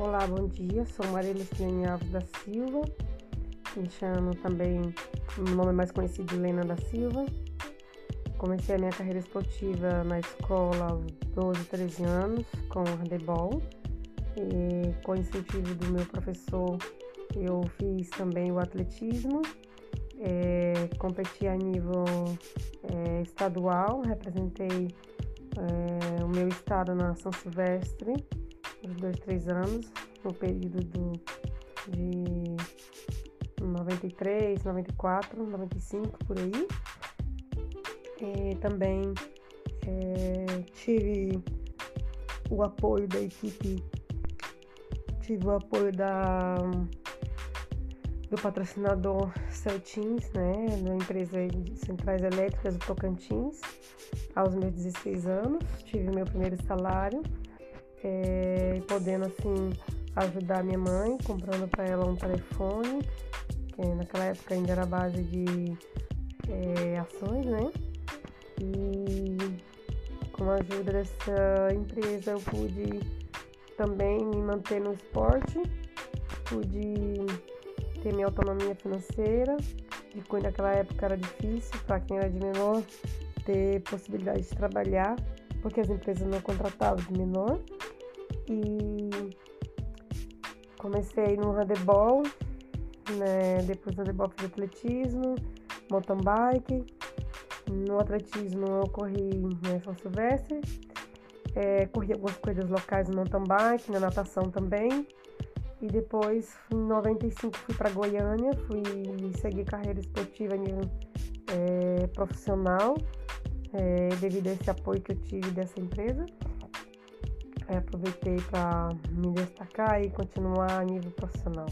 Olá, bom dia. Sou Maria Lucilene Alves da Silva. Me chamo também, meu nome é mais conhecido, Helena da Silva. Comecei a minha carreira esportiva na escola aos 12, 13 anos, com handebol. E com incentivo do meu professor, eu fiz também o atletismo. É, competi a nível é, estadual, representei é, o meu estado na São Silvestre dois, três anos, no período do, de 93, 94, 95, por aí. E também é, tive o apoio da equipe, tive o apoio da, do patrocinador Celtins, né, da empresa de Centrais Elétricas do Tocantins, aos meus 16 anos, tive meu primeiro salário é, podendo assim ajudar minha mãe, comprando para ela um telefone, que naquela época ainda era base de é, ações, né? E com a ajuda dessa empresa eu pude também me manter no esporte, pude ter minha autonomia financeira, e quando naquela época era difícil para quem era de menor ter possibilidade de trabalhar, porque as empresas não contratavam de menor e comecei no handebol, né? depois do handebol fiz atletismo, mountain bike. No atletismo eu corri em São Silvestre, é, corri algumas coisas locais no mountain bike, na natação também. E depois, em 95, fui para Goiânia, fui seguir carreira esportiva nível é, profissional, é, devido a esse apoio que eu tive dessa empresa é, aproveitei para me destacar e continuar a nível profissional.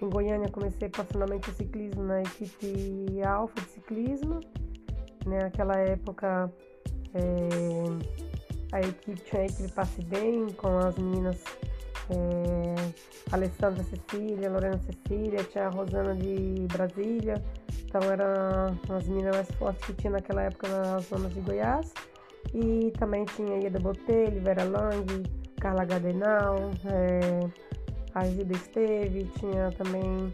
Em Goiânia comecei profissionalmente o ciclismo na equipe Alfa de ciclismo. Né, naquela época é, a equipe tinha a equipe Passe Bem com as meninas é, Alessandra Cecília, Lorena Cecília, tinha a Rosana de Brasília. Então eram as meninas mais fortes que tinha naquela época nas zonas de Goiás. E também tinha Ieda Botelho, Vera Lang, Carla Gadenal, é, a Gilda Esteve, tinha também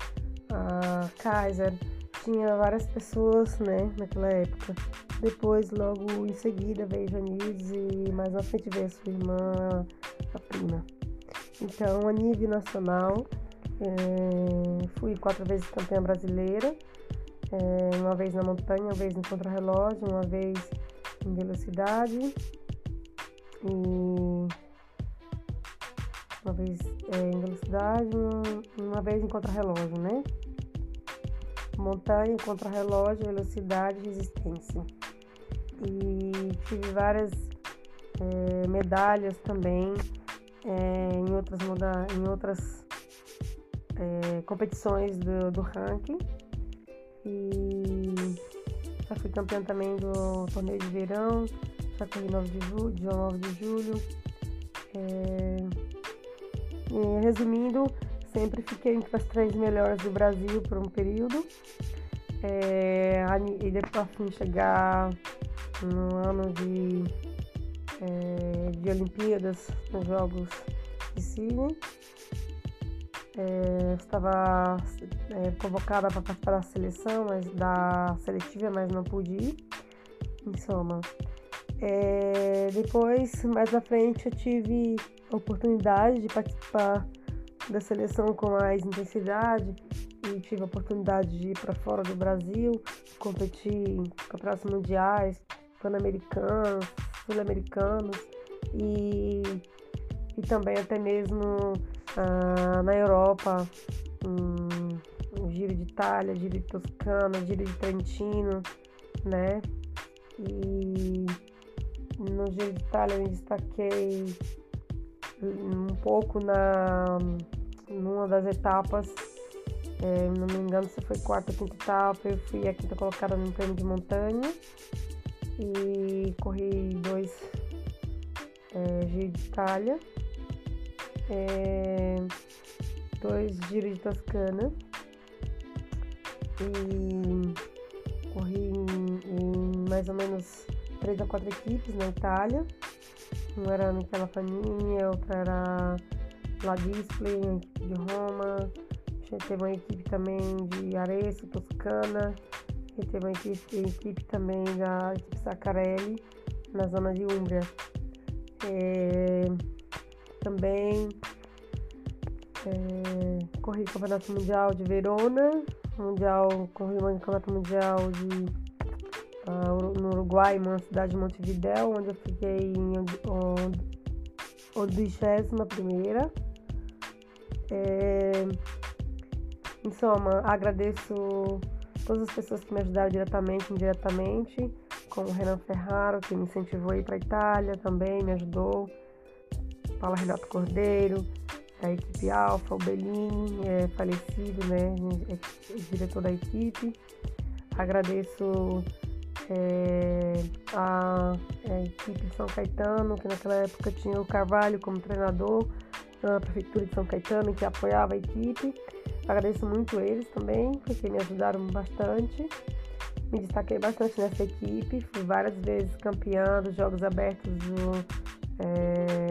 a Kaiser, tinha várias pessoas né, naquela época. Depois, logo em seguida, veio Janice e mais na frente veio a sua irmã, a prima. Então, a nível nacional, é, fui quatro vezes campeã brasileira, é, uma vez na montanha, uma vez no contrarrelógio, uma vez em velocidade e uma vez é, em velocidade, uma vez em contrarrelógio, né? Montanha, contrarrelógio, velocidade resistência. E tive várias é, medalhas também é, em outras, moda em outras é, competições do, do ranking. E já fui campeã também do torneio de verão, já corri 9 de julho, dia 9 de julho. É... resumindo, sempre fiquei entre as três melhores do Brasil por um período. É... e depois assim, chegar no ano de, é... de Olimpíadas, nos Jogos de Sydney. É, estava é, convocada para participar da seleção, mas da seletiva, mas não pude ir. Em soma. É, depois, mais à frente, eu tive a oportunidade de participar da seleção com mais intensidade e tive a oportunidade de ir para fora do Brasil, competir em campeonatos mundiais, pan-americanos, sul-americanos e, e também até mesmo ah, na Europa, um, Giro de Itália, Giro de Toscana, Giro de Trentino, né? E no Giro de Itália eu me destaquei um pouco na numa das etapas, é, não me engano se foi quarta ou quinta etapa, eu fui a quinta colocada no prêmio de montanha e corri dois é, Giro de Itália é, dois giros de Toscana e corri em, em, mais ou menos três a quatro equipes na Itália. Uma era Michela Fanini, outra era La Display, a equipe de Roma, teve uma equipe também de Arezzo, Toscana, gente teve uma equipe, equipe também da equipe Sacarelli, na zona de Umbria. É, também é, corri o Campeonato Mundial de Verona, mundial, corri o Campeonato Mundial de, uh, no Uruguai, uma cidade de Montevidéu, onde eu fiquei em odigésima primeira. É, em soma, agradeço todas as pessoas que me ajudaram diretamente e indiretamente, como o Renan Ferraro, que me incentivou a ir para a Itália também, me ajudou, Paula Renato Cordeiro, da equipe Alfa, o Bellini, é falecido, né, é, é diretor da equipe. Agradeço é, a, a, equipe de São Caetano, que naquela época tinha o Carvalho como treinador, a Prefeitura de São Caetano, que apoiava a equipe. Agradeço muito eles também, porque me ajudaram bastante. Me destaquei bastante nessa equipe, fui várias vezes campeã dos Jogos Abertos do, é,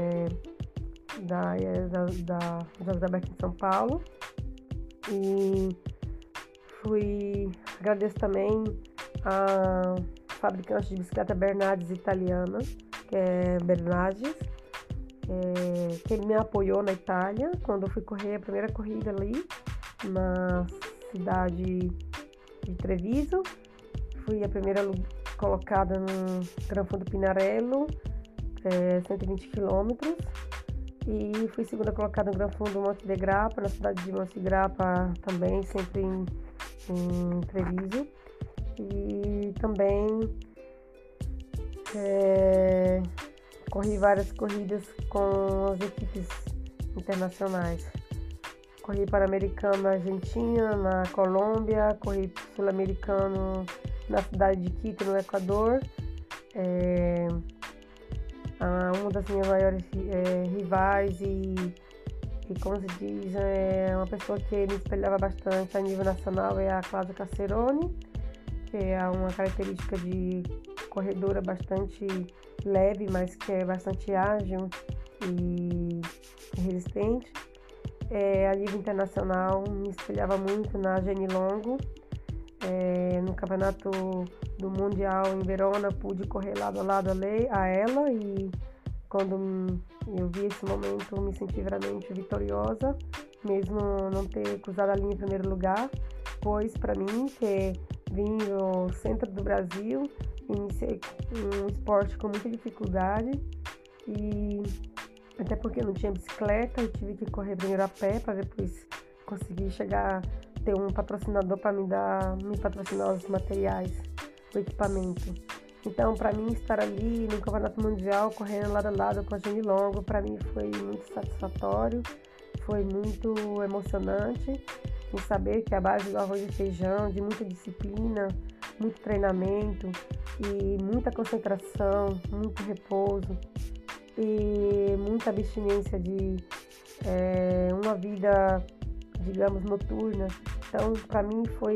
da, da, da Jogos Abertos de São Paulo. E fui. Agradeço também a fabricante de bicicleta Bernardes italiana, que é Bernardes, é, que me apoiou na Itália quando eu fui correr a primeira corrida ali na cidade de Treviso. Fui a primeira colocada no Gran Fundo Pinarello, é, 120 quilômetros. E fui segunda colocada no Gran Fundo Monte de Grappa, na cidade de Monte de Grappa também, sempre em, em Treviso. E também é, corri várias corridas com as equipes internacionais. Corri Pan-Americano na Argentina, na Colômbia, corri Sul-Americano na cidade de Quito, no Equador. É, uma das minhas maiores é, rivais e, e, como se diz, é uma pessoa que me espelhava bastante a nível nacional é a Cláudia Cacerone, que é uma característica de corredora bastante leve, mas que é bastante ágil e resistente. É, a nível internacional, me espelhava muito na Jenny Longo. É, no campeonato do Mundial em Verona, pude correr lado a lado a ela e quando eu vi esse momento, me senti realmente vitoriosa, mesmo não ter cruzado a linha em primeiro lugar, pois para mim, que vim do centro do Brasil, iniciei um esporte com muita dificuldade e até porque não tinha bicicleta, eu tive que correr primeiro a pé para depois conseguir chegar ter um patrocinador para me dar, me patrocinar os materiais, o equipamento. Então, para mim estar ali no Campeonato Mundial, correndo lado a lado com a Jenny Longo, para mim foi muito satisfatório, foi muito emocionante em saber que a base do arroz e feijão, de muita disciplina, muito treinamento e muita concentração, muito repouso, e muita abstinência de é, uma vida, digamos, noturna. Então, para mim foi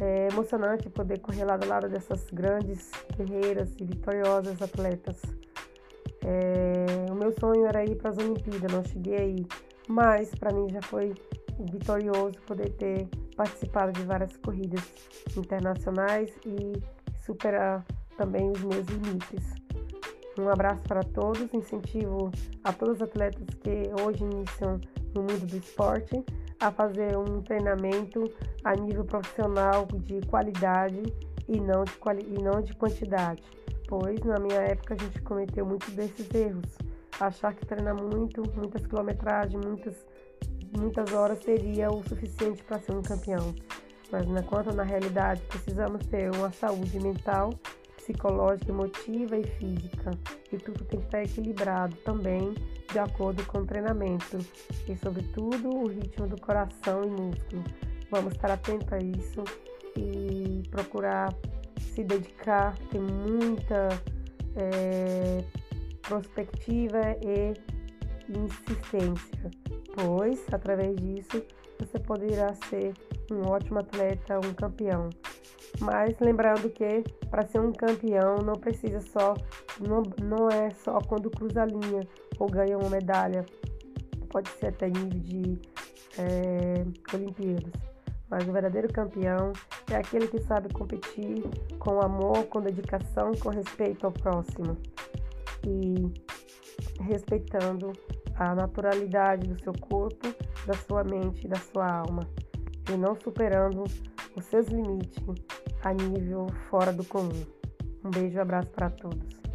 é, emocionante poder correr lado a lado dessas grandes guerreiras e vitoriosas atletas. É, o meu sonho era ir para as Olimpíadas, não cheguei aí, mas para mim já foi vitorioso poder ter participado de várias corridas internacionais e superar também os meus limites. Um abraço para todos, incentivo a todos os atletas que hoje iniciam no mundo do esporte a fazer um treinamento a nível profissional de qualidade e não de, quali e não de quantidade, pois na minha época a gente cometeu muitos desses erros. Achar que treinar muito, muitas quilometragens, muitas, muitas horas seria o suficiente para ser um campeão. Mas na quanto na realidade precisamos ter uma saúde mental psicológica, emotiva e física. E tudo tem que estar equilibrado também de acordo com o treinamento e, sobretudo, o ritmo do coração e músculo. Vamos estar atentos a isso e procurar se dedicar, ter muita é, prospectiva e insistência, pois através disso você poderá ser um ótimo atleta, um campeão. Mas lembrando que para ser um campeão não precisa só, não, não é só quando cruza a linha ou ganha uma medalha. pode ser até nível de é, Olimpíadas. Mas o verdadeiro campeão é aquele que sabe competir com amor, com dedicação, com respeito ao próximo e respeitando a naturalidade do seu corpo, da sua mente e da sua alma, e não superando os seus limites a nível fora do comum. Um beijo e abraço para todos.